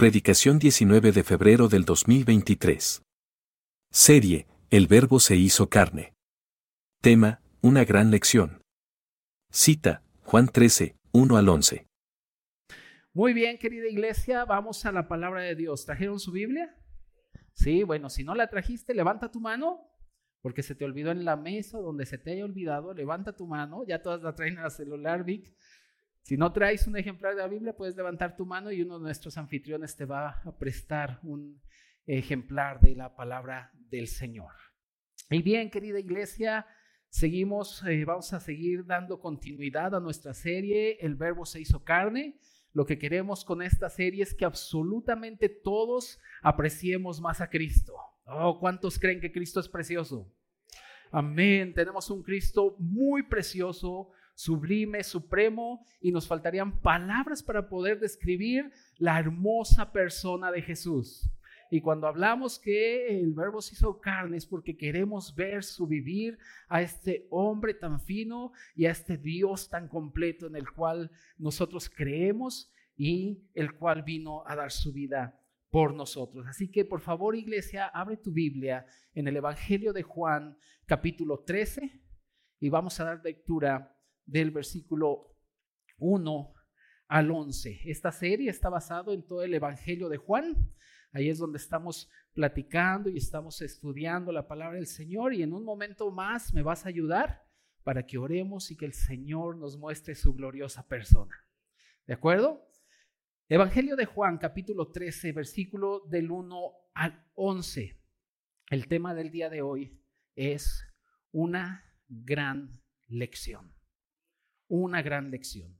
Predicación 19 de febrero del 2023. Serie, El Verbo se hizo carne. Tema, una gran lección. Cita, Juan 13, 1 al 11. Muy bien, querida iglesia, vamos a la palabra de Dios. ¿Trajeron su Biblia? Sí, bueno, si no la trajiste, levanta tu mano, porque se te olvidó en la mesa donde se te haya olvidado, levanta tu mano, ya todas la traen a celular, Vic. Si no traes un ejemplar de la Biblia, puedes levantar tu mano y uno de nuestros anfitriones te va a prestar un ejemplar de la palabra del Señor. Y bien, querida iglesia, seguimos, eh, vamos a seguir dando continuidad a nuestra serie, El Verbo se hizo carne. Lo que queremos con esta serie es que absolutamente todos apreciemos más a Cristo. Oh, ¿cuántos creen que Cristo es precioso? Amén. Tenemos un Cristo muy precioso, sublime, supremo, y nos faltarían palabras para poder describir la hermosa persona de Jesús. Y cuando hablamos que el verbo se hizo carne es porque queremos ver su vivir a este hombre tan fino y a este Dios tan completo en el cual nosotros creemos y el cual vino a dar su vida por nosotros. Así que por favor, iglesia, abre tu Biblia en el Evangelio de Juan, capítulo 13, y vamos a dar lectura del versículo 1 al 11. Esta serie está basada en todo el Evangelio de Juan. Ahí es donde estamos platicando y estamos estudiando la palabra del Señor y en un momento más me vas a ayudar para que oremos y que el Señor nos muestre su gloriosa persona. ¿De acuerdo? Evangelio de Juan, capítulo 13, versículo del 1 al 11. El tema del día de hoy es una gran lección una gran lección.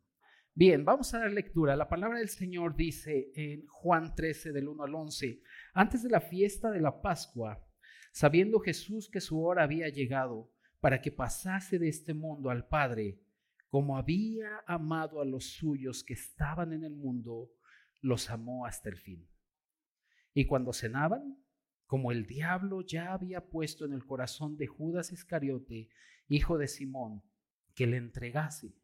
Bien, vamos a dar lectura. La palabra del Señor dice en Juan 13 del 1 al 11, antes de la fiesta de la Pascua, sabiendo Jesús que su hora había llegado para que pasase de este mundo al Padre, como había amado a los suyos que estaban en el mundo, los amó hasta el fin. Y cuando cenaban, como el diablo ya había puesto en el corazón de Judas Iscariote, hijo de Simón, que le entregase,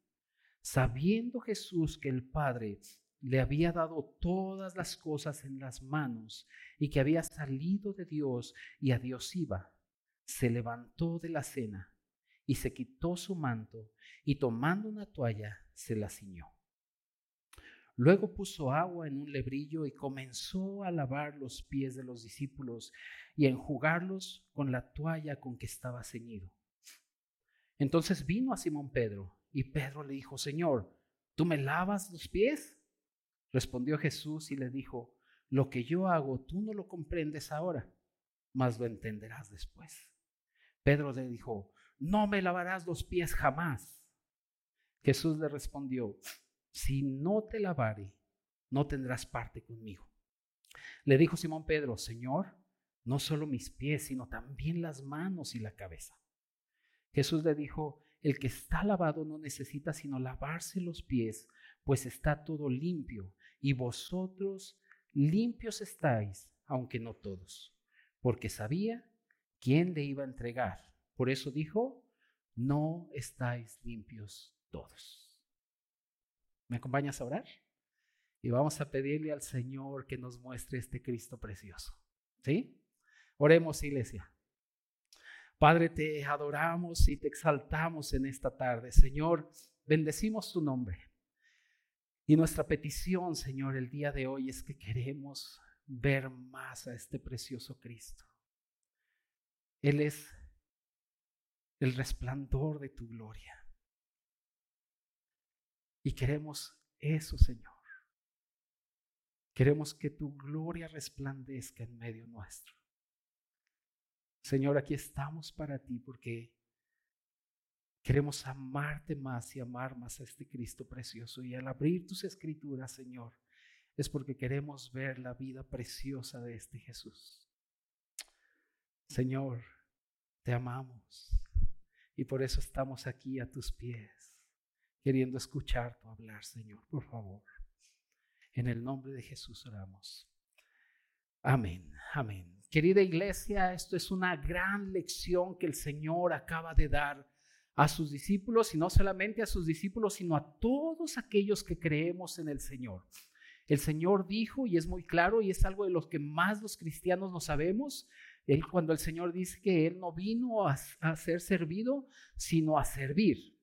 sabiendo Jesús que el Padre le había dado todas las cosas en las manos y que había salido de Dios y a Dios iba, se levantó de la cena y se quitó su manto y tomando una toalla se la ciñó. Luego puso agua en un lebrillo y comenzó a lavar los pies de los discípulos y a enjugarlos con la toalla con que estaba ceñido. Entonces vino a Simón Pedro y Pedro le dijo, Señor, ¿tú me lavas los pies? Respondió Jesús y le dijo, lo que yo hago tú no lo comprendes ahora, mas lo entenderás después. Pedro le dijo, no me lavarás los pies jamás. Jesús le respondió, si no te lavare, no tendrás parte conmigo. Le dijo Simón Pedro, Señor, no solo mis pies, sino también las manos y la cabeza. Jesús le dijo, el que está lavado no necesita sino lavarse los pies, pues está todo limpio, y vosotros limpios estáis, aunque no todos, porque sabía quién le iba a entregar. Por eso dijo, no estáis limpios todos. ¿Me acompañas a orar? Y vamos a pedirle al Señor que nos muestre este Cristo precioso. ¿Sí? Oremos, iglesia. Padre, te adoramos y te exaltamos en esta tarde. Señor, bendecimos tu nombre. Y nuestra petición, Señor, el día de hoy es que queremos ver más a este precioso Cristo. Él es el resplandor de tu gloria. Y queremos eso, Señor. Queremos que tu gloria resplandezca en medio nuestro. Señor, aquí estamos para ti porque queremos amarte más y amar más a este Cristo precioso. Y al abrir tus escrituras, Señor, es porque queremos ver la vida preciosa de este Jesús. Señor, te amamos y por eso estamos aquí a tus pies, queriendo escuchar tu hablar, Señor, por favor. En el nombre de Jesús oramos. Amén, amén. Querida iglesia, esto es una gran lección que el Señor acaba de dar a sus discípulos y no solamente a sus discípulos, sino a todos aquellos que creemos en el Señor. El Señor dijo, y es muy claro, y es algo de los que más los cristianos no sabemos, cuando el Señor dice que Él no vino a ser servido, sino a servir.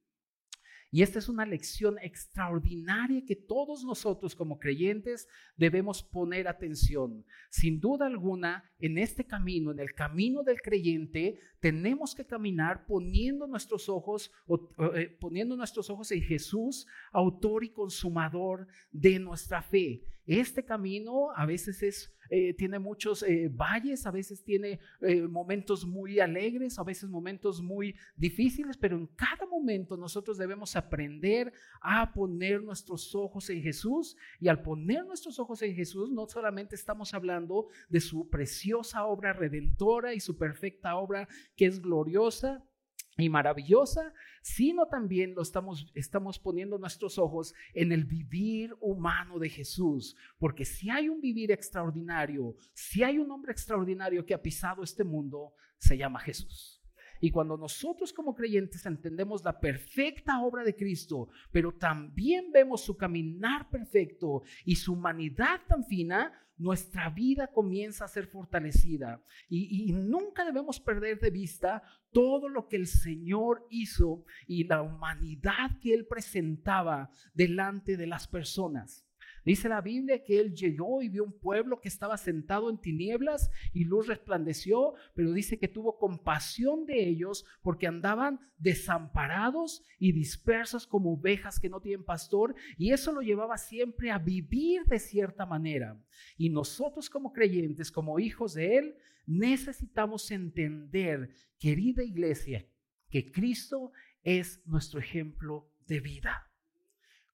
Y esta es una lección extraordinaria que todos nosotros como creyentes debemos poner atención. Sin duda alguna, en este camino, en el camino del creyente, tenemos que caminar poniendo nuestros ojos, eh, poniendo nuestros ojos en Jesús, autor y consumador de nuestra fe. Este camino a veces es, eh, tiene muchos eh, valles, a veces tiene eh, momentos muy alegres, a veces momentos muy difíciles, pero en cada momento nosotros debemos aprender a poner nuestros ojos en Jesús. Y al poner nuestros ojos en Jesús no solamente estamos hablando de su preciosa obra redentora y su perfecta obra que es gloriosa, y maravillosa, sino también lo estamos, estamos poniendo nuestros ojos en el vivir humano de Jesús, porque si hay un vivir extraordinario, si hay un hombre extraordinario que ha pisado este mundo, se llama Jesús. Y cuando nosotros como creyentes entendemos la perfecta obra de Cristo, pero también vemos su caminar perfecto y su humanidad tan fina, nuestra vida comienza a ser fortalecida. Y, nunca debemos perder de vista todo lo que el Señor hizo y la humanidad que Él presentaba delante de las personas. Dice la Biblia que él llegó y vio un pueblo que estaba sentado en tinieblas y luz resplandeció, pero dice que tuvo compasión de ellos porque andaban desamparados y dispersos como ovejas que no tienen pastor y eso lo llevaba siempre a vivir de cierta manera. Y nosotros como creyentes, como hijos de él, necesitamos entender, querida iglesia, que Cristo es nuestro ejemplo de vida.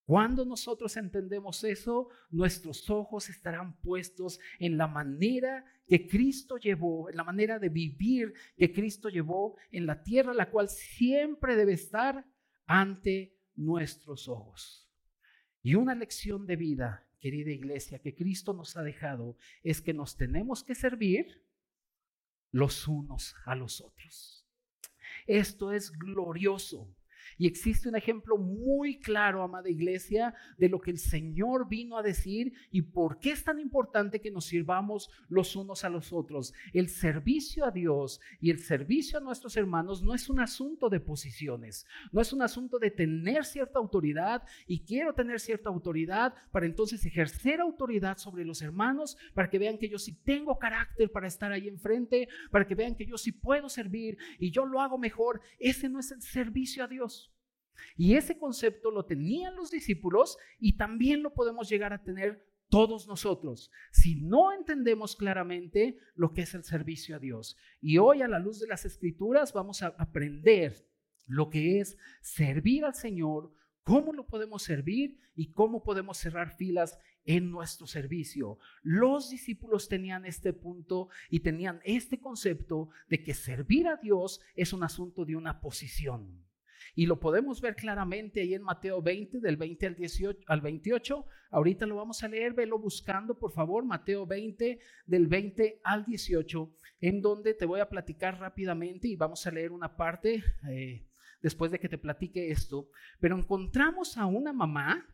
Cuando nosotros entendemos eso, nuestros ojos estarán puestos en la manera que Cristo llevó, en la manera de vivir que Cristo llevó en la tierra, la cual siempre debe estar ante nuestros ojos. Y una lección de vida, querida iglesia, que Cristo nos ha dejado es que nos tenemos que servir los unos a los otros. Esto es glorioso. Y existe un ejemplo muy claro, amada iglesia, de lo que el Señor vino a decir y por qué es tan importante que nos sirvamos los unos a los otros. El servicio a Dios y el servicio a nuestros hermanos no es un asunto de posiciones, no es un asunto de tener cierta autoridad y quiero tener cierta autoridad para entonces ejercer autoridad sobre los hermanos, para que vean que yo sí tengo carácter para estar ahí enfrente, para que vean que yo sí puedo servir y yo lo hago mejor. Ese no es el servicio a Dios. Y ese concepto lo tenían los discípulos y también lo podemos llegar a tener todos nosotros, si no entendemos claramente lo que es el servicio a Dios. Y hoy a la luz de las escrituras vamos a aprender lo que es servir al Señor, cómo lo podemos servir y cómo podemos cerrar filas en nuestro servicio. Los discípulos tenían este punto y tenían este concepto de que servir a Dios es un asunto de una posición. Y lo podemos ver claramente ahí en Mateo 20, del 20 al, 18, al 28. Ahorita lo vamos a leer, velo buscando, por favor, Mateo 20, del 20 al 18, en donde te voy a platicar rápidamente y vamos a leer una parte eh, después de que te platique esto. Pero encontramos a una mamá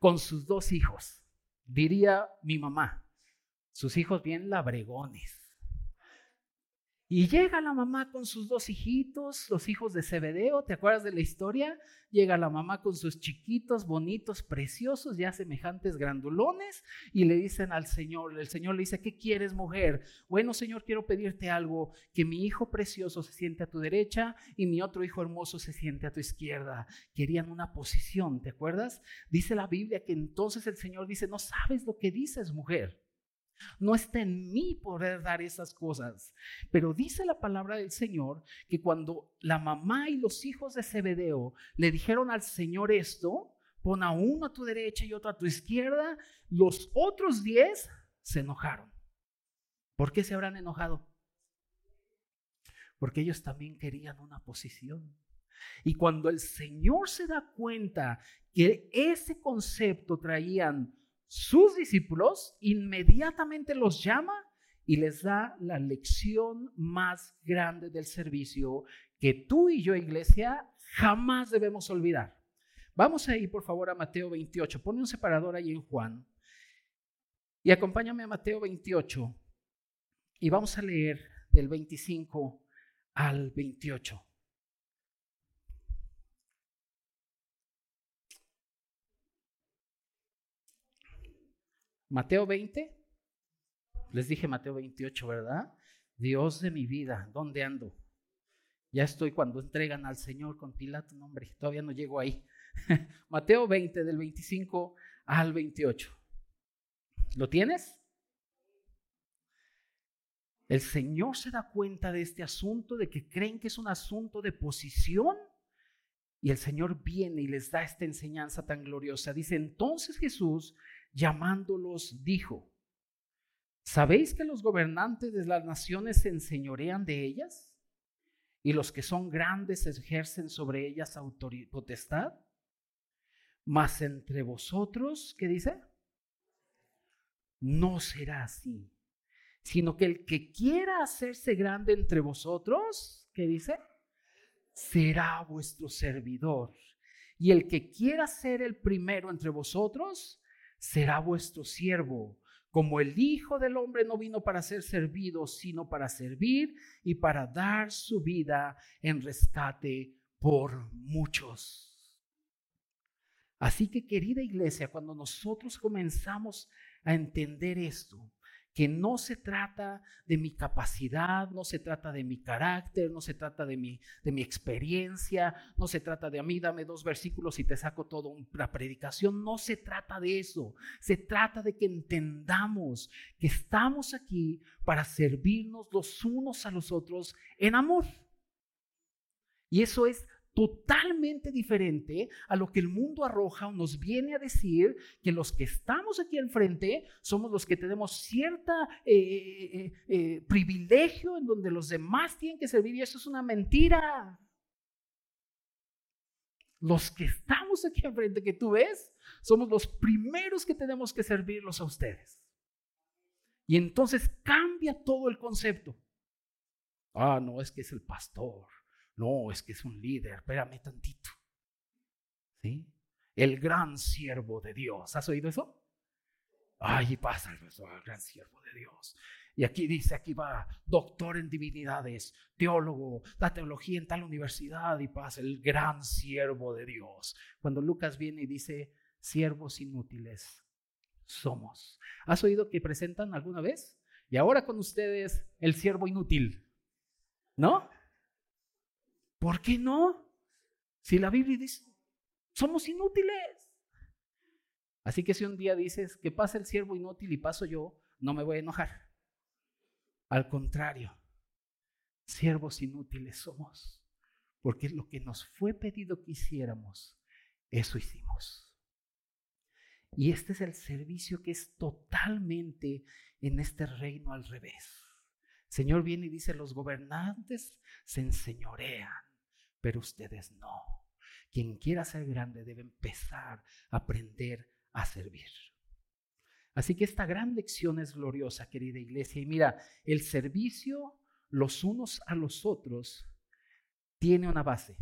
con sus dos hijos, diría mi mamá, sus hijos bien labregones y llega la mamá con sus dos hijitos, los hijos de Zebedeo, ¿te acuerdas de la historia? Llega la mamá con sus chiquitos, bonitos, preciosos, ya semejantes grandulones, y le dicen al Señor, el Señor le dice, ¿qué quieres mujer? Bueno, Señor, quiero pedirte algo, que mi hijo precioso se siente a tu derecha y mi otro hijo hermoso se siente a tu izquierda. Querían una posición, ¿te acuerdas? Dice la Biblia que entonces el Señor dice, no sabes lo que dices, mujer. No está en mí poder dar esas cosas. Pero dice la palabra del Señor que cuando la mamá y los hijos de Zebedeo le dijeron al Señor esto, pon a uno a tu derecha y otro a tu izquierda, los otros diez se enojaron. ¿Por qué se habrán enojado? Porque ellos también querían una posición. Y cuando el Señor se da cuenta que ese concepto traían sus discípulos, inmediatamente los llama y les da la lección más grande del servicio que tú y yo, iglesia, jamás debemos olvidar. Vamos a ir, por favor, a Mateo 28. Pone un separador ahí en Juan. Y acompáñame a Mateo 28 y vamos a leer del 25 al 28. Mateo 20, les dije Mateo 28, ¿verdad? Dios de mi vida, ¿dónde ando? Ya estoy cuando entregan al Señor con Pilato, no, hombre, todavía no llego ahí. Mateo 20, del 25 al 28. ¿Lo tienes? El Señor se da cuenta de este asunto, de que creen que es un asunto de posición. Y el Señor viene y les da esta enseñanza tan gloriosa. Dice, entonces Jesús, llamándolos, dijo, ¿sabéis que los gobernantes de las naciones se enseñorean de ellas? Y los que son grandes ejercen sobre ellas autoridad, potestad. Mas entre vosotros, ¿qué dice? No será así, sino que el que quiera hacerse grande entre vosotros, ¿qué dice? Será vuestro servidor. Y el que quiera ser el primero entre vosotros, será vuestro siervo. Como el Hijo del Hombre no vino para ser servido, sino para servir y para dar su vida en rescate por muchos. Así que querida iglesia, cuando nosotros comenzamos a entender esto, que no se trata de mi capacidad, no se trata de mi carácter, no se trata de mi, de mi experiencia, no se trata de a mí, dame dos versículos y te saco toda una predicación, no se trata de eso, se trata de que entendamos que estamos aquí para servirnos los unos a los otros en amor. Y eso es totalmente diferente a lo que el mundo arroja o nos viene a decir que los que estamos aquí enfrente somos los que tenemos cierta eh, eh, eh, privilegio en donde los demás tienen que servir y eso es una mentira. Los que estamos aquí enfrente que tú ves, somos los primeros que tenemos que servirlos a ustedes. Y entonces cambia todo el concepto. Ah, no, es que es el pastor no, es que es un líder, espérame tantito. ¿Sí? El gran siervo de Dios. ¿Has oído eso? Ay, pasa el gran siervo de Dios. Y aquí dice, aquí va, doctor en divinidades, teólogo, da teología en tal universidad y pasa el gran siervo de Dios. Cuando Lucas viene y dice, siervos inútiles somos. ¿Has oído que presentan alguna vez? Y ahora con ustedes el siervo inútil, ¿no? ¿Por qué no? Si la Biblia dice, somos inútiles. Así que si un día dices que pasa el siervo inútil y paso yo, no me voy a enojar. Al contrario, siervos inútiles somos, porque lo que nos fue pedido que hiciéramos, eso hicimos. Y este es el servicio que es totalmente en este reino al revés. Señor viene y dice, los gobernantes se enseñorean pero ustedes no. Quien quiera ser grande debe empezar a aprender a servir. Así que esta gran lección es gloriosa, querida iglesia. Y mira, el servicio los unos a los otros tiene una base.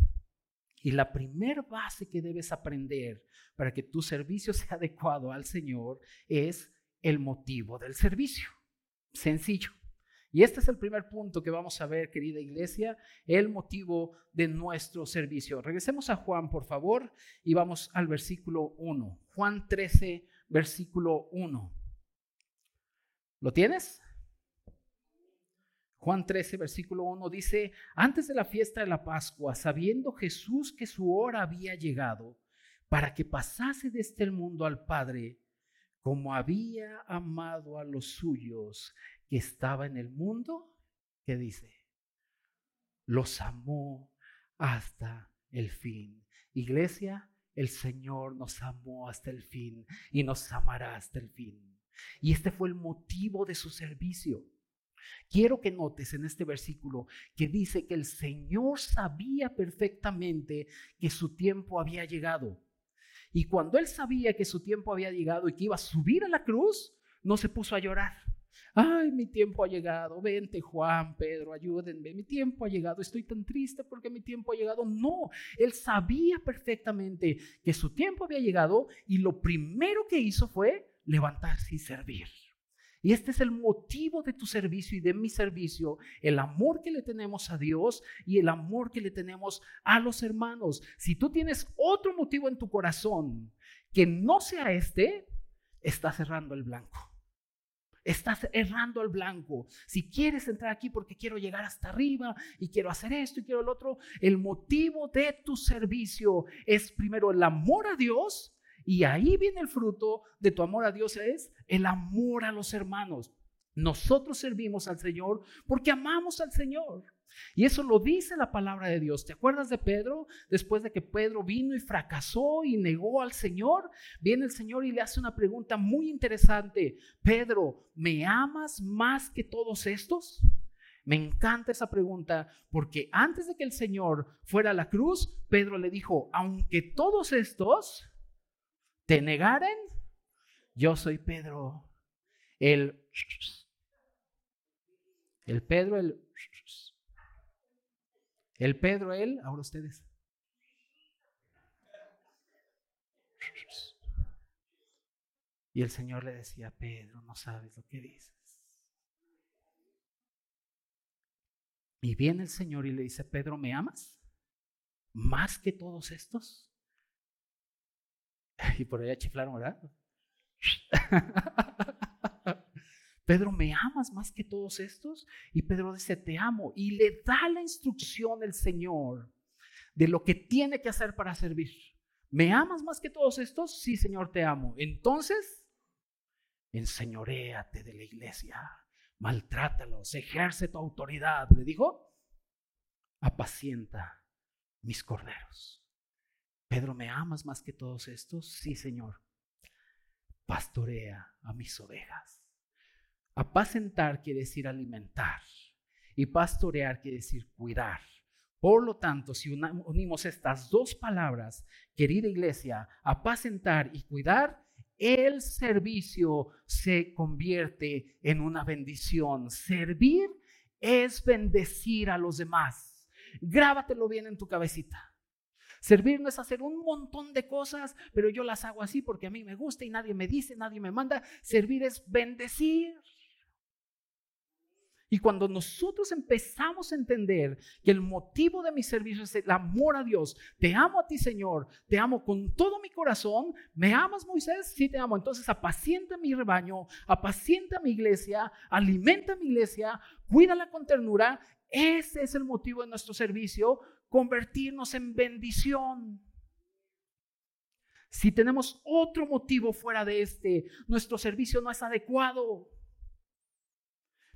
Y la primer base que debes aprender para que tu servicio sea adecuado al Señor es el motivo del servicio. Sencillo. Y este es el primer punto que vamos a ver, querida iglesia, el motivo de nuestro servicio. Regresemos a Juan, por favor, y vamos al versículo 1. Juan 13, versículo 1. ¿Lo tienes? Juan 13, versículo 1 dice, antes de la fiesta de la Pascua, sabiendo Jesús que su hora había llegado para que pasase de este mundo al Padre, como había amado a los suyos que estaba en el mundo, ¿qué dice? Los amó hasta el fin. Iglesia, el Señor nos amó hasta el fin y nos amará hasta el fin. Y este fue el motivo de su servicio. Quiero que notes en este versículo que dice que el Señor sabía perfectamente que su tiempo había llegado. Y cuando él sabía que su tiempo había llegado y que iba a subir a la cruz, no se puso a llorar. Ay, mi tiempo ha llegado. Vente, Juan, Pedro, ayúdenme. Mi tiempo ha llegado. Estoy tan triste porque mi tiempo ha llegado. No, él sabía perfectamente que su tiempo había llegado y lo primero que hizo fue levantarse y servir. Y este es el motivo de tu servicio y de mi servicio, el amor que le tenemos a Dios y el amor que le tenemos a los hermanos. Si tú tienes otro motivo en tu corazón que no sea este, estás cerrando el blanco. Estás errando al blanco. Si quieres entrar aquí porque quiero llegar hasta arriba y quiero hacer esto y quiero lo otro, el motivo de tu servicio es primero el amor a Dios y ahí viene el fruto de tu amor a Dios, es el amor a los hermanos. Nosotros servimos al Señor porque amamos al Señor. Y eso lo dice la palabra de Dios. ¿Te acuerdas de Pedro? Después de que Pedro vino y fracasó y negó al Señor, viene el Señor y le hace una pregunta muy interesante. Pedro, ¿me amas más que todos estos? Me encanta esa pregunta porque antes de que el Señor fuera a la cruz, Pedro le dijo, aunque todos estos te negaren, yo soy Pedro, el... El Pedro, el el Pedro, él, ahora ustedes. Y el Señor le decía, Pedro, no sabes lo que dices. Y viene el Señor y le dice, Pedro, ¿me amas? ¿Más que todos estos? Y por allá chiflaron, ¿verdad? Pedro, ¿me amas más que todos estos? Y Pedro dice, te amo. Y le da la instrucción el Señor de lo que tiene que hacer para servir. ¿Me amas más que todos estos? Sí, Señor, te amo. Entonces, enseñoréate de la iglesia, maltrátalos, ejerce tu autoridad. Le dijo, apacienta mis corderos. Pedro, ¿me amas más que todos estos? Sí, Señor. Pastorea a mis ovejas. Apacentar quiere decir alimentar y pastorear quiere decir cuidar. Por lo tanto, si unimos estas dos palabras, querida iglesia, apacentar y cuidar, el servicio se convierte en una bendición. Servir es bendecir a los demás. Grábatelo bien en tu cabecita. Servir no es hacer un montón de cosas, pero yo las hago así porque a mí me gusta y nadie me dice, nadie me manda. Servir es bendecir. Y cuando nosotros empezamos a entender que el motivo de mi servicio es el amor a Dios, te amo a ti Señor, te amo con todo mi corazón, ¿me amas Moisés? Sí te amo. Entonces apacienta mi rebaño, apacienta mi iglesia, alimenta mi iglesia, cuídala con ternura. Ese es el motivo de nuestro servicio, convertirnos en bendición. Si tenemos otro motivo fuera de este, nuestro servicio no es adecuado.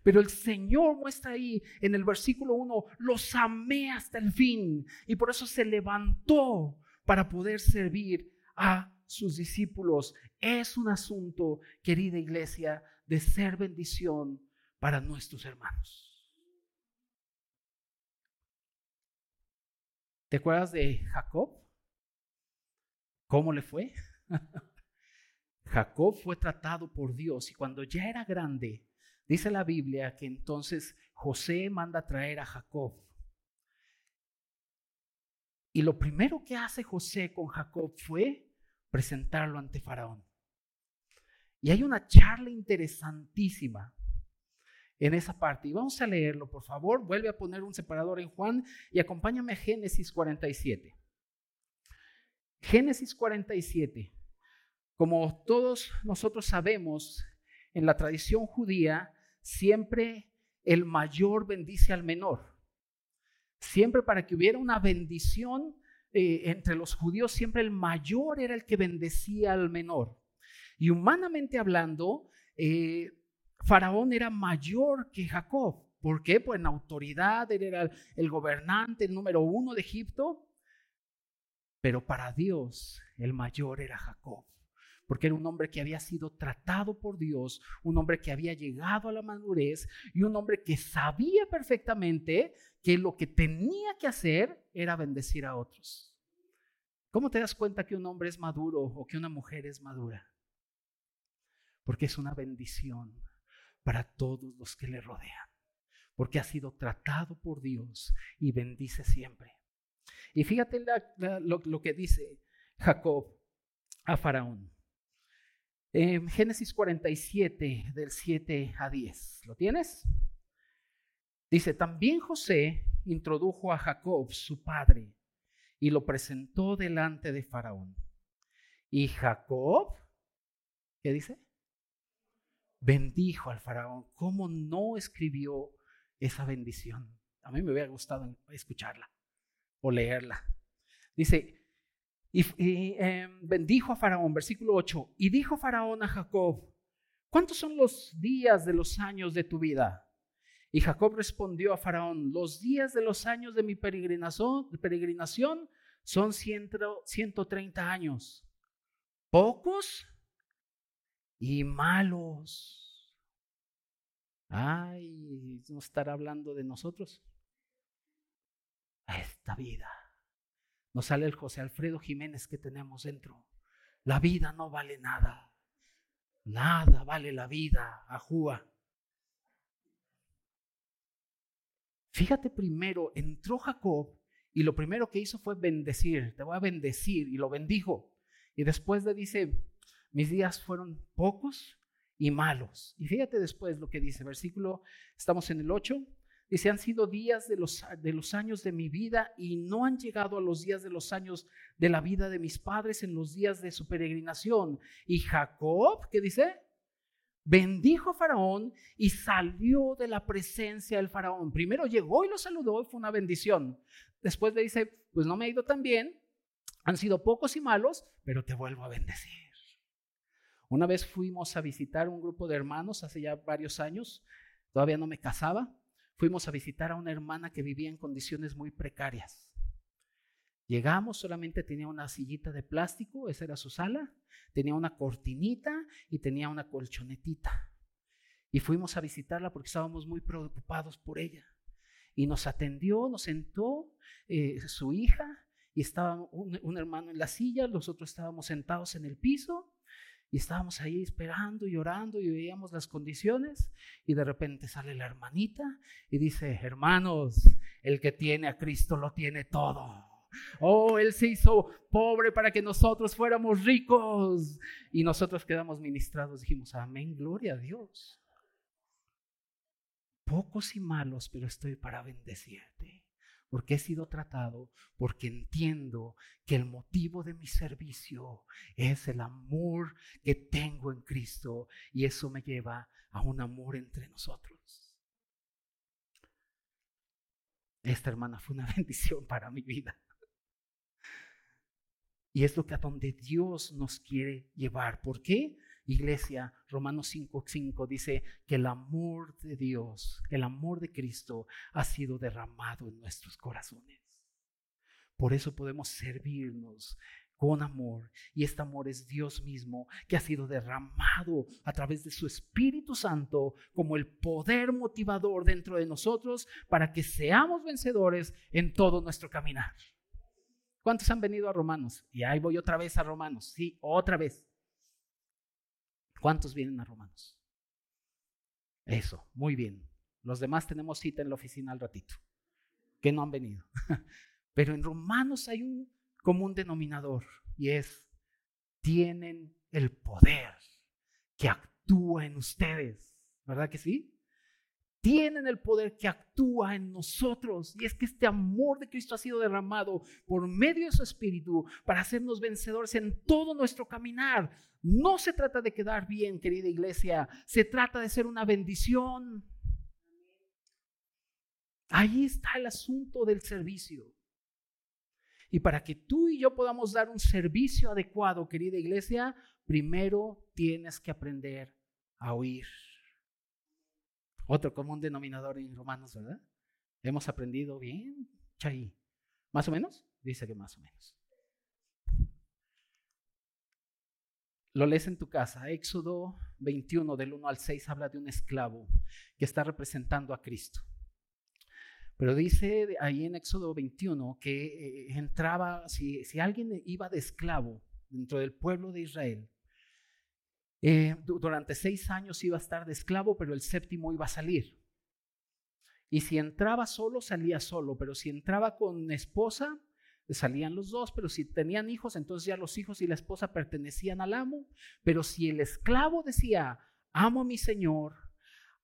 Pero el Señor muestra ahí en el versículo 1, los amé hasta el fin. Y por eso se levantó para poder servir a sus discípulos. Es un asunto, querida iglesia, de ser bendición para nuestros hermanos. ¿Te acuerdas de Jacob? ¿Cómo le fue? Jacob fue tratado por Dios y cuando ya era grande, Dice la Biblia que entonces José manda a traer a Jacob. Y lo primero que hace José con Jacob fue presentarlo ante Faraón. Y hay una charla interesantísima en esa parte. Y vamos a leerlo, por favor. Vuelve a poner un separador en Juan y acompáñame a Génesis 47. Génesis 47. Como todos nosotros sabemos, en la tradición judía, siempre el mayor bendice al menor. Siempre para que hubiera una bendición eh, entre los judíos, siempre el mayor era el que bendecía al menor. Y humanamente hablando, eh, Faraón era mayor que Jacob. ¿Por qué? Pues en autoridad, él era el gobernante, el número uno de Egipto. Pero para Dios, el mayor era Jacob porque era un hombre que había sido tratado por Dios, un hombre que había llegado a la madurez y un hombre que sabía perfectamente que lo que tenía que hacer era bendecir a otros. ¿Cómo te das cuenta que un hombre es maduro o que una mujer es madura? Porque es una bendición para todos los que le rodean, porque ha sido tratado por Dios y bendice siempre. Y fíjate lo que dice Jacob a Faraón. En Génesis 47, del 7 a 10. ¿Lo tienes? Dice, también José introdujo a Jacob, su padre, y lo presentó delante de Faraón. Y Jacob, ¿qué dice? Bendijo al Faraón. ¿Cómo no escribió esa bendición? A mí me hubiera gustado escucharla o leerla. Dice, y, em, bendijo a Faraón, versículo 8, y dijo Faraón a Jacob, ¿cuántos son los días de los años de tu vida? Y Jacob respondió a Faraón, los días de los años de mi peregrinación, peregrinación son 130 años, pocos y malos. Ay, no estará hablando de nosotros. Esta vida nos sale el José Alfredo Jiménez que tenemos dentro. La vida no vale nada. Nada vale la vida, ajúa. Fíjate primero, entró Jacob y lo primero que hizo fue bendecir. Te voy a bendecir y lo bendijo. Y después le dice, mis días fueron pocos y malos. Y fíjate después lo que dice, versículo, estamos en el 8, Dice, han sido días de los, de los años de mi vida y no han llegado a los días de los años de la vida de mis padres en los días de su peregrinación. Y Jacob, ¿qué dice? Bendijo a Faraón y salió de la presencia del Faraón. Primero llegó y lo saludó y fue una bendición. Después le dice, pues no me ha ido tan bien, han sido pocos y malos, pero te vuelvo a bendecir. Una vez fuimos a visitar un grupo de hermanos hace ya varios años, todavía no me casaba, fuimos a visitar a una hermana que vivía en condiciones muy precarias. Llegamos, solamente tenía una sillita de plástico, esa era su sala, tenía una cortinita y tenía una colchonetita. Y fuimos a visitarla porque estábamos muy preocupados por ella. Y nos atendió, nos sentó eh, su hija y estaba un, un hermano en la silla, los otros estábamos sentados en el piso y estábamos ahí esperando y orando y veíamos las condiciones y de repente sale la hermanita y dice, hermanos, el que tiene a Cristo lo tiene todo. Oh, Él se hizo pobre para que nosotros fuéramos ricos. Y nosotros quedamos ministrados. Dijimos, amén, gloria a Dios. Pocos y malos, pero estoy para bendecirte porque he sido tratado, porque entiendo que el motivo de mi servicio es el amor que tengo en Cristo y eso me lleva a un amor entre nosotros. Esta hermana fue una bendición para mi vida. Y es lo que a donde Dios nos quiere llevar. ¿Por qué? Iglesia, Romanos 5:5 dice que el amor de Dios, el amor de Cristo ha sido derramado en nuestros corazones. Por eso podemos servirnos con amor. Y este amor es Dios mismo que ha sido derramado a través de su Espíritu Santo como el poder motivador dentro de nosotros para que seamos vencedores en todo nuestro caminar. ¿Cuántos han venido a Romanos? Y ahí voy otra vez a Romanos. Sí, otra vez. ¿Cuántos vienen a Romanos? Eso, muy bien. Los demás tenemos cita en la oficina al ratito, que no han venido. Pero en Romanos hay un común denominador y es, tienen el poder que actúa en ustedes. ¿Verdad que sí? Tienen el poder que actúa en nosotros. Y es que este amor de Cristo ha sido derramado por medio de su Espíritu para hacernos vencedores en todo nuestro caminar. No se trata de quedar bien, querida iglesia, se trata de ser una bendición. Ahí está el asunto del servicio. Y para que tú y yo podamos dar un servicio adecuado, querida iglesia, primero tienes que aprender a oír. Otro común denominador en Romanos, ¿verdad? Hemos aprendido bien, Chay. ¿Más o menos? Dice que más o menos. Lo lees en tu casa. Éxodo 21, del 1 al 6, habla de un esclavo que está representando a Cristo. Pero dice ahí en Éxodo 21 que eh, entraba, si, si alguien iba de esclavo dentro del pueblo de Israel, eh, durante seis años iba a estar de esclavo, pero el séptimo iba a salir. Y si entraba solo, salía solo, pero si entraba con esposa, salían los dos, pero si tenían hijos, entonces ya los hijos y la esposa pertenecían al amo. Pero si el esclavo decía, amo a mi señor,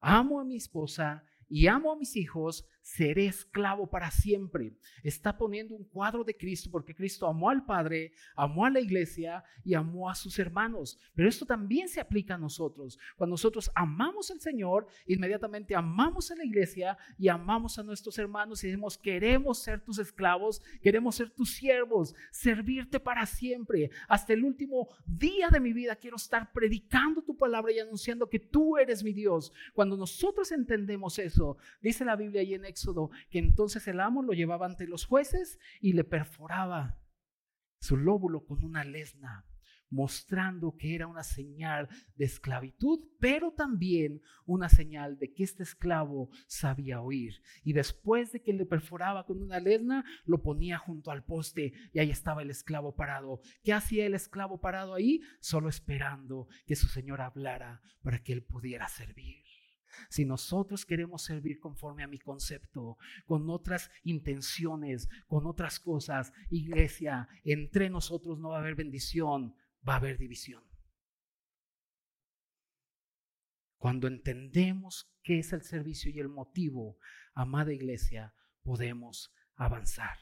amo a mi esposa y amo a mis hijos, seré esclavo para siempre. Está poniendo un cuadro de Cristo porque Cristo amó al Padre, amó a la iglesia y amó a sus hermanos. Pero esto también se aplica a nosotros. Cuando nosotros amamos al Señor, inmediatamente amamos a la iglesia y amamos a nuestros hermanos y decimos, queremos ser tus esclavos, queremos ser tus siervos, servirte para siempre. Hasta el último día de mi vida quiero estar predicando tu palabra y anunciando que tú eres mi Dios. Cuando nosotros entendemos eso, dice la Biblia y en Éxodo, que entonces el amo lo llevaba ante los jueces y le perforaba su lóbulo con una lesna, mostrando que era una señal de esclavitud, pero también una señal de que este esclavo sabía oír. Y después de que le perforaba con una lesna, lo ponía junto al poste y ahí estaba el esclavo parado. ¿Qué hacía el esclavo parado ahí? Solo esperando que su señor hablara para que él pudiera servir. Si nosotros queremos servir conforme a mi concepto, con otras intenciones, con otras cosas, iglesia, entre nosotros no va a haber bendición, va a haber división. Cuando entendemos qué es el servicio y el motivo, amada iglesia, podemos avanzar.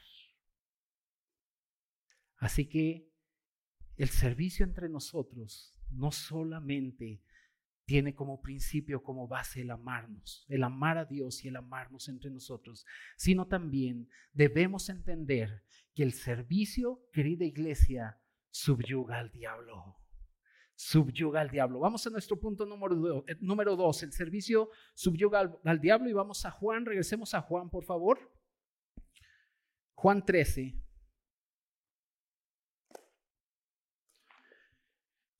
Así que el servicio entre nosotros no solamente tiene como principio, como base el amarnos, el amar a Dios y el amarnos entre nosotros, sino también debemos entender que el servicio, querida iglesia, subyuga al diablo. Subyuga al diablo. Vamos a nuestro punto número, eh, número dos. El servicio subyuga al, al diablo y vamos a Juan. Regresemos a Juan, por favor. Juan 13.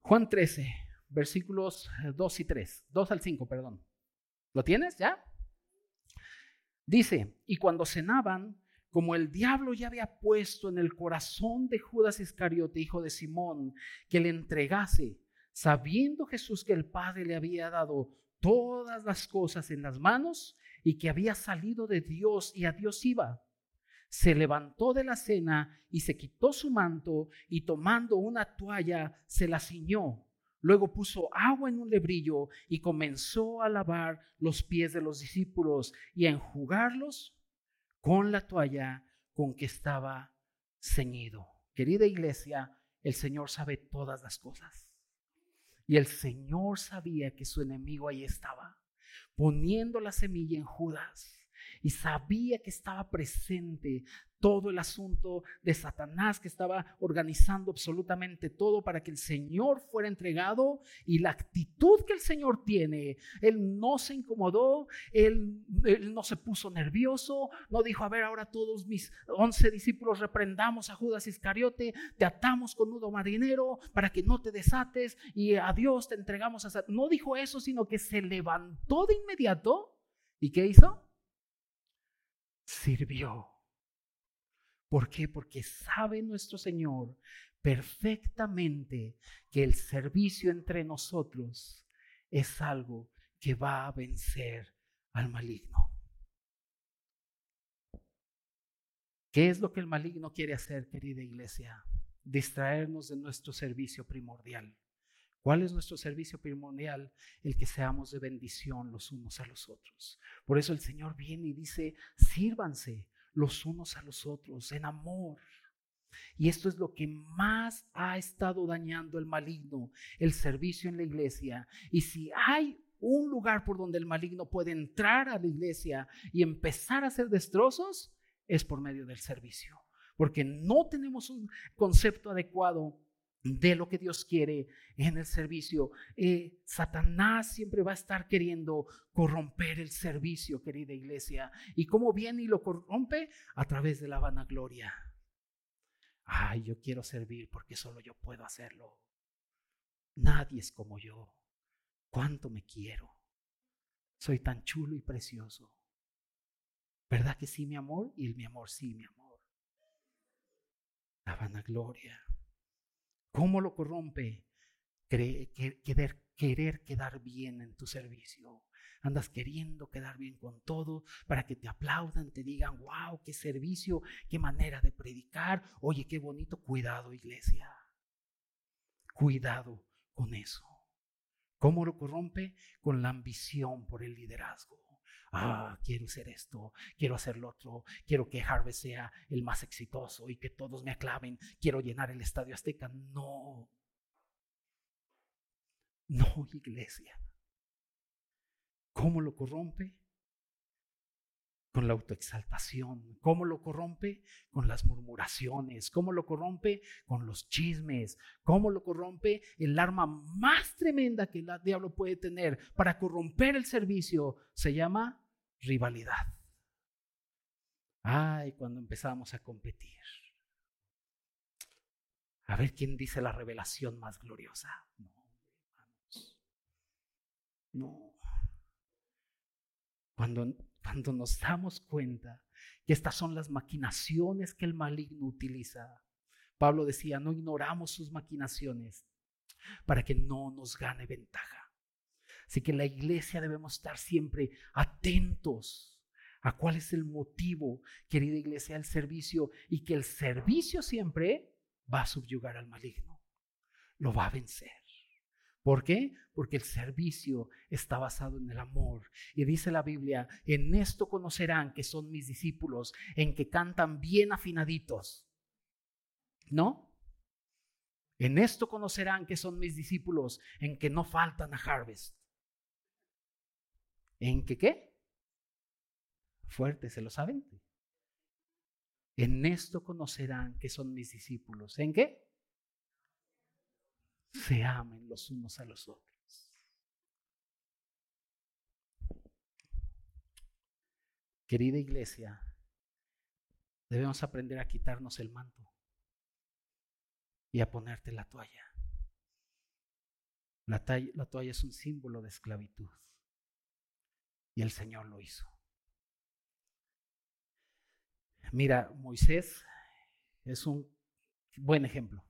Juan 13 versículos 2 eh, y 3, 2 al 5, perdón. ¿Lo tienes ya? Dice, y cuando cenaban, como el diablo ya había puesto en el corazón de Judas Iscariote, hijo de Simón, que le entregase, sabiendo Jesús que el Padre le había dado todas las cosas en las manos y que había salido de Dios y a Dios iba, se levantó de la cena y se quitó su manto y tomando una toalla se la ciñó Luego puso agua en un lebrillo y comenzó a lavar los pies de los discípulos y a enjugarlos con la toalla con que estaba ceñido. Querida iglesia, el Señor sabe todas las cosas. Y el Señor sabía que su enemigo ahí estaba, poniendo la semilla en Judas y sabía que estaba presente todo el asunto de Satanás que estaba organizando absolutamente todo para que el Señor fuera entregado y la actitud que el Señor tiene, Él no se incomodó, Él, no se puso nervioso, no dijo, a ver, ahora todos mis once discípulos reprendamos a Judas Iscariote, te atamos con nudo marinero para que no te desates y a Dios te entregamos a Satanás. No dijo eso, sino que se levantó de inmediato y ¿qué hizo? sirvió. ¿Por qué? Porque sabe nuestro Señor perfectamente que el servicio entre nosotros es algo que va a vencer al maligno. ¿Qué es lo que el maligno quiere hacer, querida iglesia? Distraernos de nuestro servicio primordial. ¿Cuál es nuestro servicio primordial? El que seamos de bendición los unos a los otros. Por eso el Señor viene y dice, sírvanse los unos a los otros en amor. Y esto es lo que más ha estado dañando el maligno, el servicio en la iglesia. Y si hay un lugar por donde el maligno puede entrar a la iglesia y empezar a hacer destrozos, es por medio del servicio. Porque no tenemos un concepto adecuado de lo que Dios quiere en el servicio. Eh, Satanás siempre va a estar queriendo corromper el servicio, querida iglesia. ¿Y cómo viene y lo corrompe? A través de la vanagloria. Ay, yo quiero servir porque solo yo puedo hacerlo. Nadie es como yo. ¿Cuánto me quiero? Soy tan chulo y precioso. ¿Verdad que sí, mi amor? Y mi amor, sí, mi amor. La vanagloria. ¿Cómo lo corrompe? querer, querer quedar bien en tu servicio. Andas queriendo quedar bien con todo para que te aplaudan, te digan, wow, qué servicio, qué manera de predicar. Oye, qué bonito. Cuidado, iglesia. Cuidado con eso. ¿Cómo lo corrompe? Con la ambición por el liderazgo. Ah, quiero ser esto, quiero hacer lo otro, quiero que Harvest sea el más exitoso y que todos me aclamen, quiero llenar el estadio Azteca. No. No, iglesia. ¿Cómo lo corrompe? Con la autoexaltación. ¿Cómo lo corrompe? Con las murmuraciones. ¿Cómo lo corrompe? Con los chismes. ¿Cómo lo corrompe? El arma más tremenda que el diablo puede tener para corromper el servicio se llama rivalidad. Ay, cuando empezamos a competir. A ver quién dice la revelación más gloriosa. No, hermanos. No. Cuando, cuando nos damos cuenta que estas son las maquinaciones que el maligno utiliza, Pablo decía, no ignoramos sus maquinaciones para que no nos gane ventaja. Así que la iglesia debemos estar siempre atentos a cuál es el motivo, querida iglesia, del servicio y que el servicio siempre va a subyugar al maligno, lo va a vencer. ¿Por qué? Porque el servicio está basado en el amor. Y dice la Biblia, en esto conocerán que son mis discípulos, en que cantan bien afinaditos. ¿No? En esto conocerán que son mis discípulos, en que no faltan a Harvest. ¿En que qué? Fuerte, ¿se lo saben? En esto conocerán que son mis discípulos. ¿En qué? Se amen los unos a los otros. Querida iglesia, debemos aprender a quitarnos el manto y a ponerte la toalla. La, la toalla es un símbolo de esclavitud y el Señor lo hizo. Mira, Moisés es un buen ejemplo.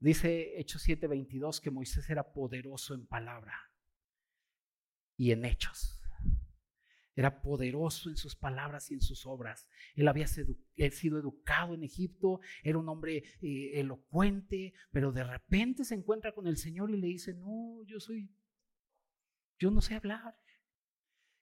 Dice Hechos 7:22 que Moisés era poderoso en palabra y en hechos. Era poderoso en sus palabras y en sus obras. Él había sido educado en Egipto, era un hombre eh, elocuente, pero de repente se encuentra con el Señor y le dice, no, yo soy, yo no sé hablar.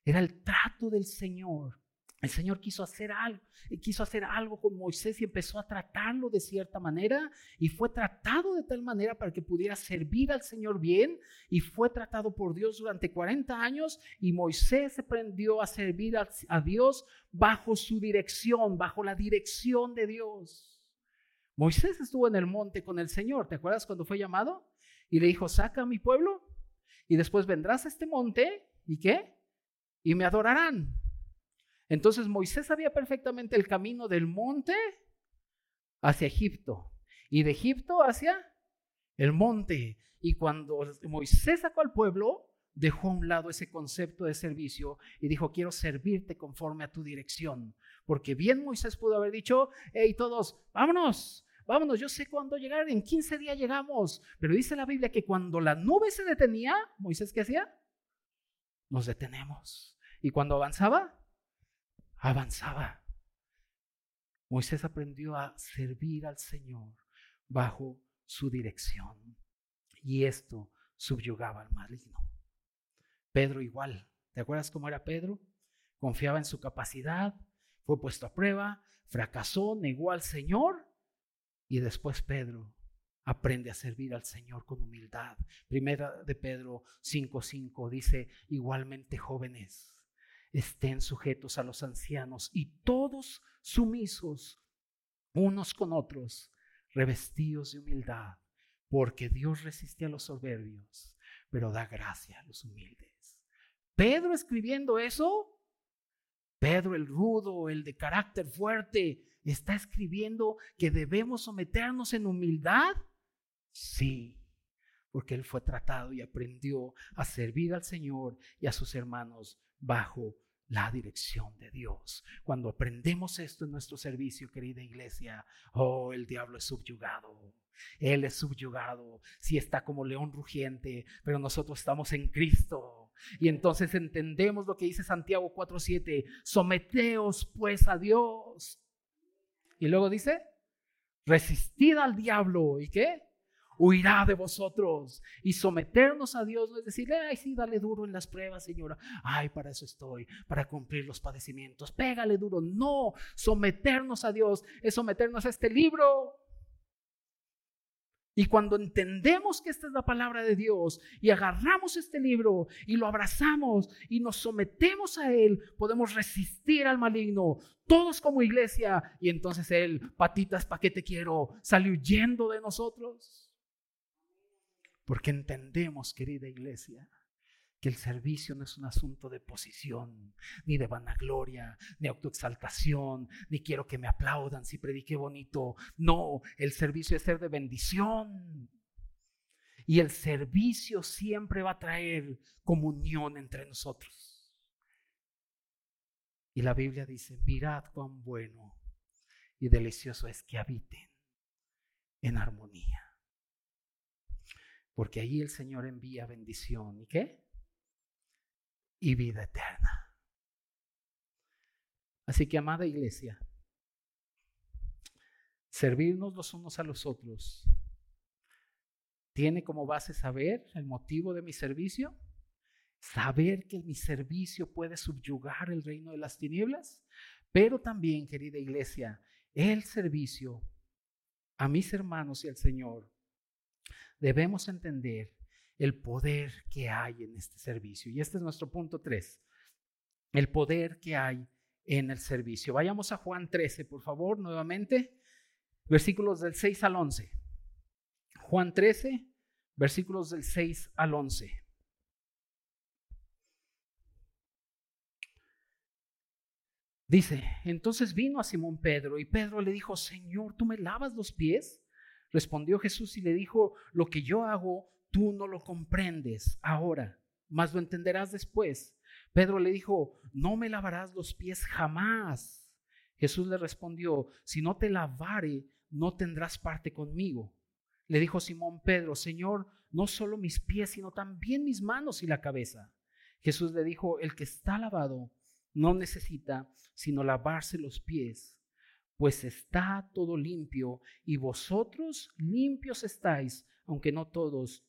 Era el trato del Señor el Señor quiso hacer algo, quiso hacer algo con Moisés y empezó a tratarlo de cierta manera y fue tratado de tal manera para que pudiera servir al Señor bien y fue tratado por Dios durante 40 años y Moisés aprendió a servir a, a Dios bajo su dirección, bajo la dirección de Dios. Moisés estuvo en el monte con el Señor, ¿te acuerdas cuando fue llamado? Y le dijo, saca a mi pueblo y después vendrás a este monte y qué? Y me adorarán. Entonces Moisés sabía perfectamente el camino del monte hacia Egipto y de Egipto hacia el monte. Y cuando Moisés sacó al pueblo, dejó a un lado ese concepto de servicio y dijo, quiero servirte conforme a tu dirección. Porque bien Moisés pudo haber dicho, hey todos, vámonos, vámonos, yo sé cuándo llegar, en 15 días llegamos. Pero dice la Biblia que cuando la nube se detenía, Moisés, ¿qué hacía? Nos detenemos. Y cuando avanzaba, avanzaba. Moisés aprendió a servir al Señor bajo su dirección. Y esto subyugaba al maligno. Pedro igual. ¿Te acuerdas cómo era Pedro? Confiaba en su capacidad, fue puesto a prueba, fracasó, negó al Señor y después Pedro aprende a servir al Señor con humildad. Primera de Pedro 5:5 dice, igualmente jóvenes, estén sujetos a los ancianos y todos sumisos unos con otros, revestidos de humildad, porque Dios resiste a los soberbios, pero da gracia a los humildes. Pedro escribiendo eso, Pedro el rudo, el de carácter fuerte, está escribiendo que debemos someternos en humildad. Sí, porque él fue tratado y aprendió a servir al Señor y a sus hermanos bajo la dirección de Dios. Cuando aprendemos esto en nuestro servicio, querida iglesia, oh, el diablo es subyugado. Él es subyugado, si está como león rugiente, pero nosotros estamos en Cristo. Y entonces entendemos lo que dice Santiago 4:7, someteos pues a Dios. Y luego dice, resistid al diablo. ¿Y qué? Huirá de vosotros. Y someternos a Dios no es decir, ay, sí, dale duro en las pruebas, señora. Ay, para eso estoy, para cumplir los padecimientos. Pégale duro. No, someternos a Dios es someternos a este libro. Y cuando entendemos que esta es la palabra de Dios y agarramos este libro y lo abrazamos y nos sometemos a él, podemos resistir al maligno, todos como iglesia. Y entonces él, patitas, ¿para qué te quiero? Sale huyendo de nosotros. Porque entendemos, querida iglesia, que el servicio no es un asunto de posición, ni de vanagloria, ni autoexaltación, ni quiero que me aplaudan si prediqué bonito. No, el servicio es ser de bendición. Y el servicio siempre va a traer comunión entre nosotros. Y la Biblia dice, mirad cuán bueno y delicioso es que habiten en armonía porque ahí el Señor envía bendición. ¿Y qué? Y vida eterna. Así que, amada iglesia, servirnos los unos a los otros tiene como base saber el motivo de mi servicio, saber que mi servicio puede subyugar el reino de las tinieblas, pero también, querida iglesia, el servicio a mis hermanos y al Señor debemos entender el poder que hay en este servicio. Y este es nuestro punto 3, el poder que hay en el servicio. Vayamos a Juan 13, por favor, nuevamente, versículos del 6 al 11. Juan 13, versículos del 6 al 11. Dice, entonces vino a Simón Pedro y Pedro le dijo, Señor, ¿tú me lavas los pies? Respondió Jesús y le dijo, lo que yo hago, tú no lo comprendes ahora, mas lo entenderás después. Pedro le dijo, no me lavarás los pies jamás. Jesús le respondió, si no te lavare, no tendrás parte conmigo. Le dijo Simón Pedro, Señor, no solo mis pies, sino también mis manos y la cabeza. Jesús le dijo, el que está lavado no necesita sino lavarse los pies pues está todo limpio y vosotros limpios estáis, aunque no todos,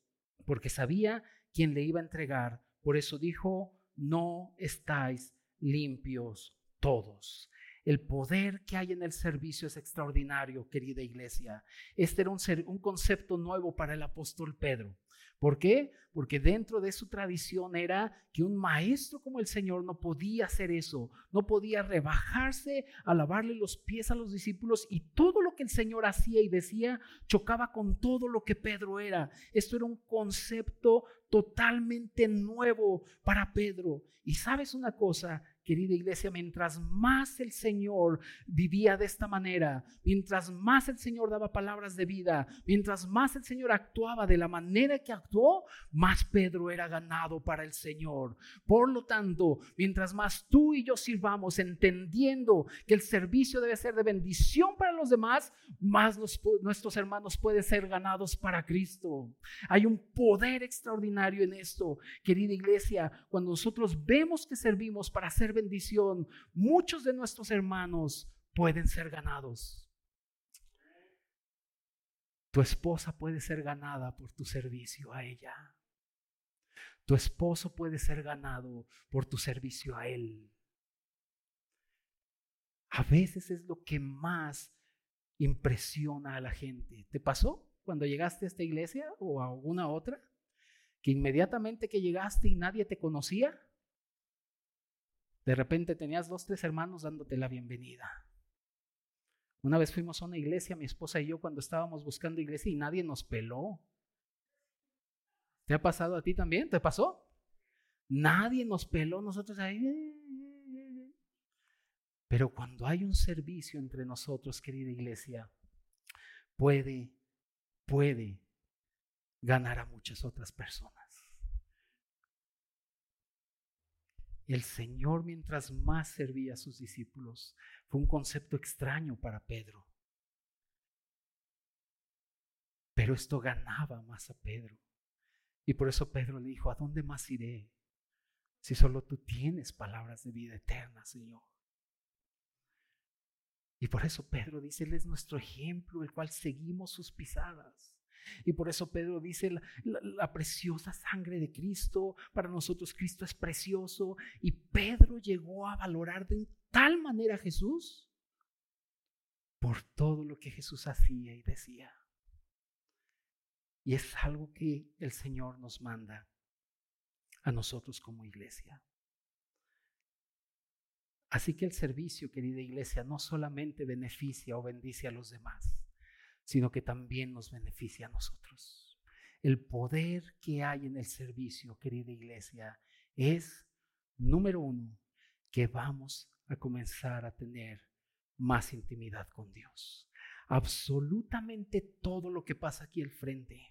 porque sabía quién le iba a entregar. Por eso dijo, no estáis limpios todos. El poder que hay en el servicio es extraordinario, querida iglesia. Este era un, un concepto nuevo para el apóstol Pedro. ¿Por qué? Porque dentro de su tradición era que un maestro como el Señor no podía hacer eso, no podía rebajarse a lavarle los pies a los discípulos y todo lo que el Señor hacía y decía chocaba con todo lo que Pedro era. Esto era un concepto totalmente nuevo para Pedro. Y sabes una cosa, Querida iglesia, mientras más el Señor vivía de esta manera, mientras más el Señor daba palabras de vida, mientras más el Señor actuaba de la manera que actuó, más Pedro era ganado para el Señor. Por lo tanto, mientras más tú y yo sirvamos entendiendo que el servicio debe ser de bendición para los demás, más nuestros hermanos pueden ser ganados para Cristo. Hay un poder extraordinario en esto, querida iglesia, cuando nosotros vemos que servimos para ser bendición, muchos de nuestros hermanos pueden ser ganados. Tu esposa puede ser ganada por tu servicio a ella. Tu esposo puede ser ganado por tu servicio a él. A veces es lo que más impresiona a la gente. ¿Te pasó cuando llegaste a esta iglesia o a alguna otra? Que inmediatamente que llegaste y nadie te conocía, de repente tenías dos, tres hermanos dándote la bienvenida. Una vez fuimos a una iglesia, mi esposa y yo, cuando estábamos buscando iglesia y nadie nos peló. ¿Te ha pasado a ti también? ¿Te pasó? Nadie nos peló, nosotros ahí. Eh, eh, eh, Pero cuando hay un servicio entre nosotros, querida iglesia, puede, puede ganar a muchas otras personas. El Señor mientras más servía a sus discípulos fue un concepto extraño para Pedro. Pero esto ganaba más a Pedro. Y por eso Pedro le dijo, ¿a dónde más iré? Si solo tú tienes palabras de vida eterna, Señor. Y por eso Pedro dice, Él es nuestro ejemplo, el cual seguimos sus pisadas. Y por eso Pedro dice, la, preciosa sangre de Cristo, para nosotros Cristo es precioso. Y Pedro llegó a valorar de tal manera a Jesús por todo lo que Jesús hacía y decía. Y es algo que el Señor nos manda a nosotros como iglesia. Así que el servicio, querida iglesia, no solamente beneficia o bendice a los demás, sino que también nos beneficia a nosotros. El poder que hay en el servicio, querida iglesia, es, número uno, que vamos a comenzar a tener más intimidad con Dios. Absolutamente todo lo que pasa aquí al frente,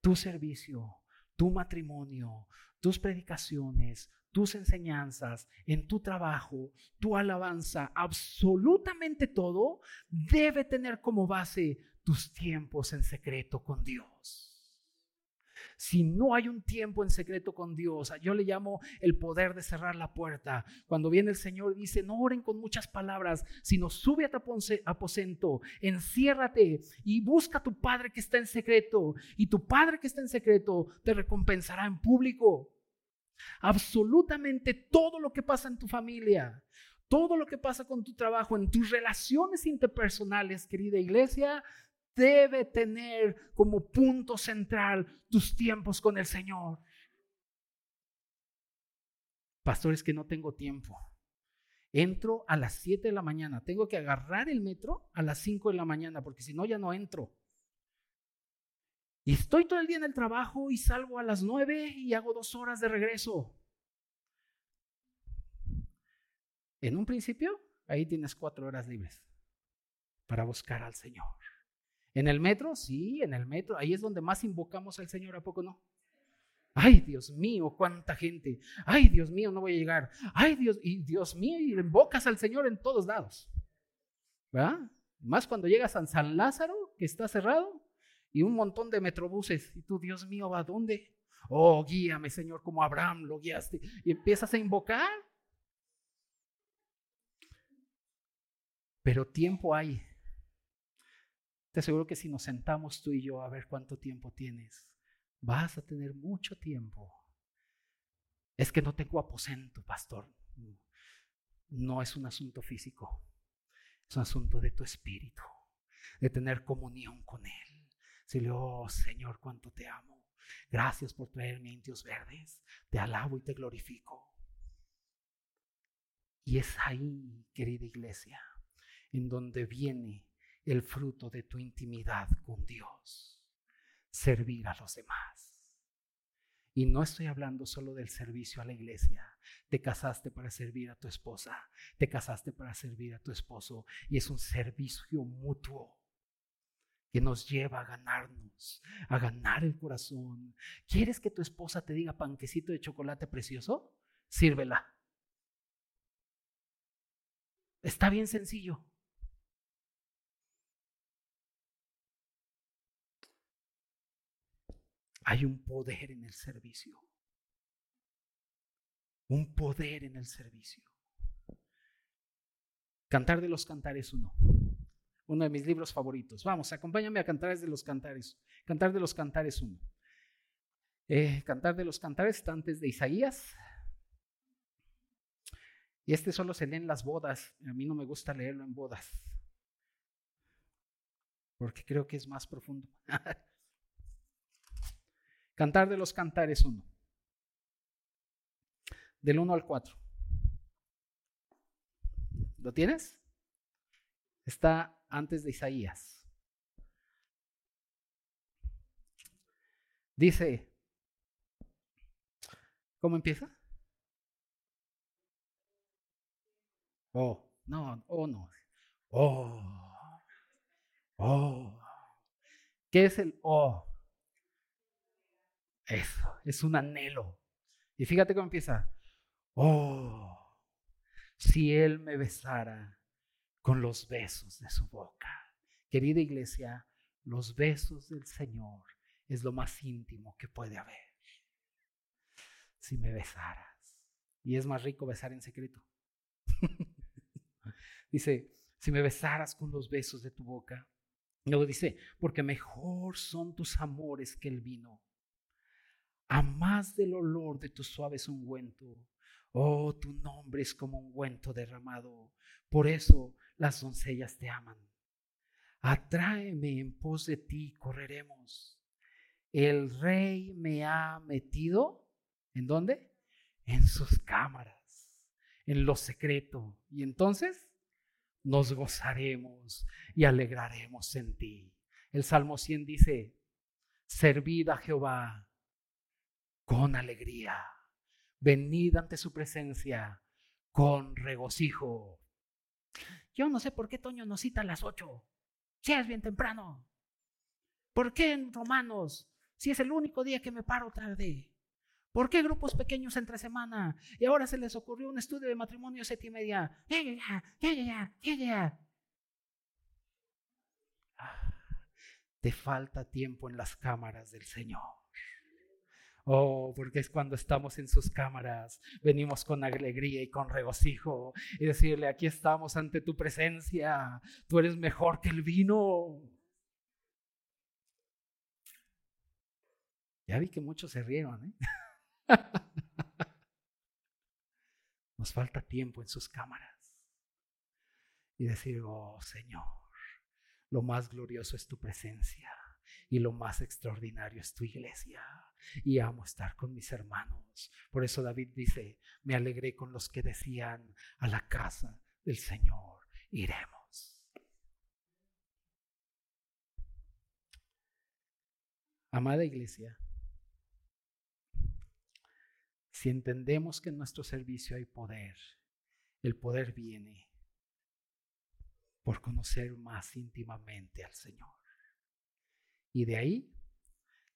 tu servicio, tu matrimonio, tus predicaciones, tus enseñanzas, en tu trabajo, tu alabanza, absolutamente todo debe tener como base tus tiempos en secreto con Dios. Si no hay un tiempo en secreto con Dios, yo le llamo el poder de cerrar la puerta. Cuando viene el Señor dice, no oren con muchas palabras, sino sube a tu aposento, enciérrate y busca a tu Padre que está en secreto. Y tu Padre que está en secreto te recompensará en público. Absolutamente todo lo que pasa en tu familia, todo lo que pasa con tu trabajo, en tus relaciones interpersonales, querida iglesia, debe tener como punto central tus tiempos con el Señor. Pastores que no tengo tiempo. Entro a las 7 de la mañana. Tengo que agarrar el metro a las 5 de la mañana porque si no ya no entro. Y estoy todo el día en el trabajo y salgo a las nueve y hago dos horas de regreso. En un principio, ahí tienes cuatro horas libres para buscar al Señor. En el metro, sí, en el metro, ahí es donde más invocamos al Señor, ¿a poco no? Ay, Dios mío, cuánta gente. Ay, Dios mío, no voy a llegar. Ay, Dios, y Dios mío, y invocas al Señor en todos lados. ¿Verdad? Más cuando llegas a San Lázaro, que está cerrado, y un montón de metrobuses. Y tú, Dios mío, ¿a dónde? Oh, guíame, Señor, como Abraham lo guiaste. Y empiezas a invocar. Pero tiempo hay. Te aseguro que si nos sentamos tú y yo a ver cuánto tiempo tienes, vas a tener mucho tiempo. Es que no tengo aposento, pastor. No es un asunto físico, es un asunto de tu espíritu, de tener comunión con Él. Dile, oh Señor, cuánto te amo. Gracias por traerme indios verdes. Te alabo y te glorifico. Y es ahí, querida iglesia, en donde viene el fruto de tu intimidad con Dios. Servir a los demás. Y no estoy hablando solo del servicio a la iglesia. Te casaste para servir a tu esposa, te casaste para servir a tu esposo y es un servicio mutuo que nos lleva a ganarnos, a ganar el corazón. ¿Quieres que tu esposa te diga panquecito de chocolate precioso? Sírvela. Está bien sencillo. Hay un poder en el servicio. Un poder en el servicio. Cantar de los cantares uno uno de mis libros favoritos. Vamos, acompáñame a Cantares de los Cantares. Cantar de los Cantares 1. Eh, Cantar de los Cantares está antes de Isaías. Y este solo se lee en las bodas. A mí no me gusta leerlo en bodas. Porque creo que es más profundo. Cantar de los Cantares 1. Del 1 al 4. ¿Lo tienes? Está antes de Isaías. Dice, ¿cómo empieza? Oh, no, oh, no. Oh, oh. ¿Qué es el oh? Eso, es un anhelo. Y fíjate cómo empieza. Oh, si él me besara con los besos de su boca. Querida iglesia, los besos del Señor es lo más íntimo que puede haber. si me besaras. Y es más rico besar en secreto. dice, si me besaras con los besos de tu boca. Luego dice, porque mejor son tus amores que el vino, a más del olor de tus suaves ungüento. Oh, tu nombre es como un ungüento derramado. Por eso las doncellas te aman. Atráeme en pos de ti, correremos. El rey me ha metido, ¿en dónde? En sus cámaras, en lo secreto. Y entonces nos gozaremos y alegraremos en ti. El Salmo 100 dice, servid a Jehová con alegría, venid ante su presencia con regocijo. Yo no sé por qué Toño nos cita a las ocho. Si es bien temprano. ¿Por qué en Romanos? Si es el único día que me paro tarde. ¿Por qué grupos pequeños entre semana? Y ahora se les ocurrió un estudio de matrimonio siete y media. Ya, ya, ya, ya, ya, ya. Ah, te falta tiempo en las cámaras del Señor. Oh, porque es cuando estamos en sus cámaras, venimos con alegría y con regocijo y decirle, aquí estamos ante tu presencia, tú eres mejor que el vino. Ya vi que muchos se rieron. ¿eh? Nos falta tiempo en sus cámaras. Y decir, oh Señor, lo más glorioso es tu presencia y lo más extraordinario es tu iglesia y amo estar con mis hermanos. Por eso David dice, me alegré con los que decían, a la casa del Señor iremos. Amada iglesia, si entendemos que en nuestro servicio hay poder, el poder viene por conocer más íntimamente al Señor. Y de ahí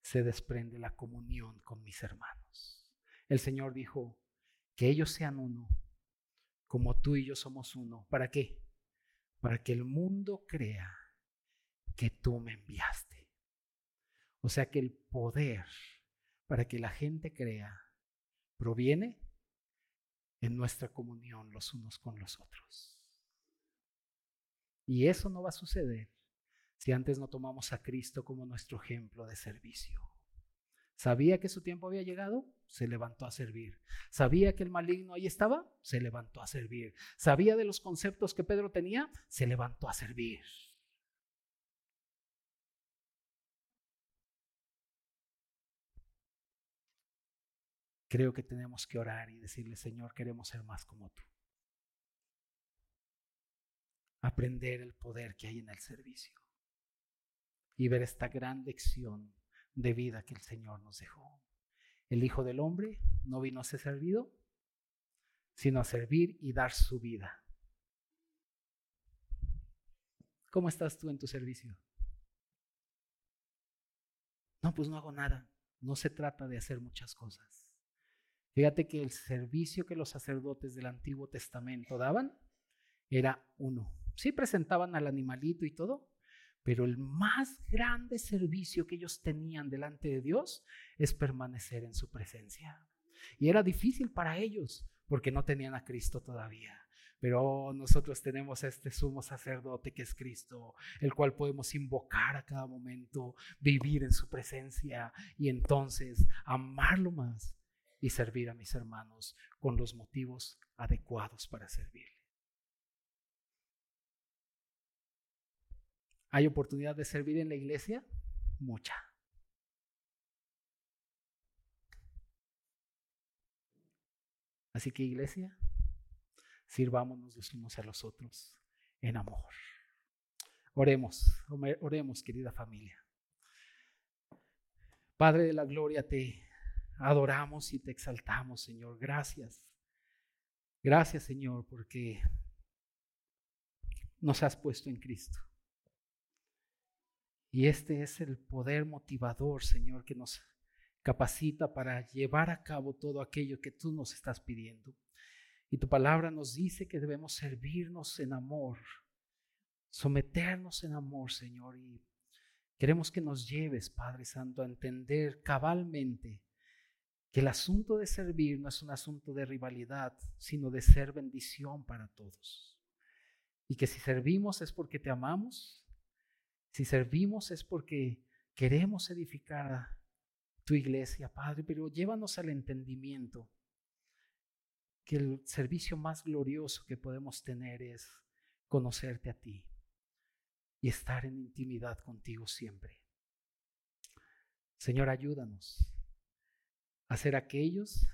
se desprende la comunión con mis hermanos. El Señor dijo, que ellos sean uno, como tú y yo somos uno. ¿Para qué? Para que el mundo crea que tú me enviaste. O sea que el poder para que la gente crea proviene en nuestra comunión los unos con los otros. Y eso no va a suceder si antes no tomamos a Cristo como nuestro ejemplo de servicio. ¿Sabía que su tiempo había llegado? Se levantó a servir. ¿Sabía que el maligno ahí estaba? Se levantó a servir. ¿Sabía de los conceptos que Pedro tenía? Se levantó a servir. Creo que tenemos que orar y decirle, Señor, queremos ser más como tú. Aprender el poder que hay en el servicio y ver esta gran lección de vida que el Señor nos dejó. El Hijo del Hombre no vino a ser servido, sino a servir y dar su vida. ¿Cómo estás tú en tu servicio? No, pues no hago nada. No se trata de hacer muchas cosas. Fíjate que el servicio que los sacerdotes del Antiguo Testamento daban era uno. Sí presentaban al animalito y todo, pero el más grande servicio que ellos tenían delante de Dios es permanecer en su presencia. Y era difícil para ellos porque no tenían a Cristo todavía. Pero nosotros tenemos este sumo sacerdote que es Cristo, el cual podemos invocar a cada momento, vivir en su presencia y entonces amarlo más y servir a mis hermanos con los motivos adecuados para servirle. ¿Hay oportunidad de servir en la iglesia? Mucha. Así que iglesia, sirvámonos los unos a los otros en amor. Oremos, oremos querida familia. Padre de la gloria, te adoramos y te exaltamos, Señor. Gracias. Gracias, Señor, porque nos has puesto en Cristo. Y este es el poder motivador, Señor, que nos capacita para llevar a cabo todo aquello que tú nos estás pidiendo. Y tu palabra nos dice que debemos servirnos en amor, someternos en amor, Señor. Y queremos que nos lleves, Padre Santo, a entender cabalmente que el asunto de servir no es un asunto de rivalidad, sino de ser bendición para todos. Y que si servimos es porque te amamos, si servimos es porque queremos edificar tu iglesia, Padre, pero llévanos al entendimiento que el servicio más glorioso que podemos tener es conocerte a ti y estar en intimidad contigo siempre. Señor, ayúdanos a ser aquellos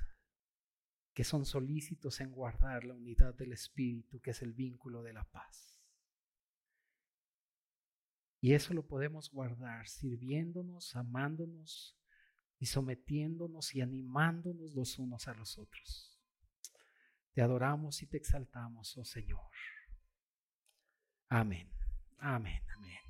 que son solícitos en guardar la unidad del Espíritu, que es el vínculo de la paz. Y eso lo podemos guardar sirviéndonos, amándonos y sometiéndonos y animándonos los unos a los otros. Te adoramos y te exaltamos, oh Señor. Amén. Amén. Amén.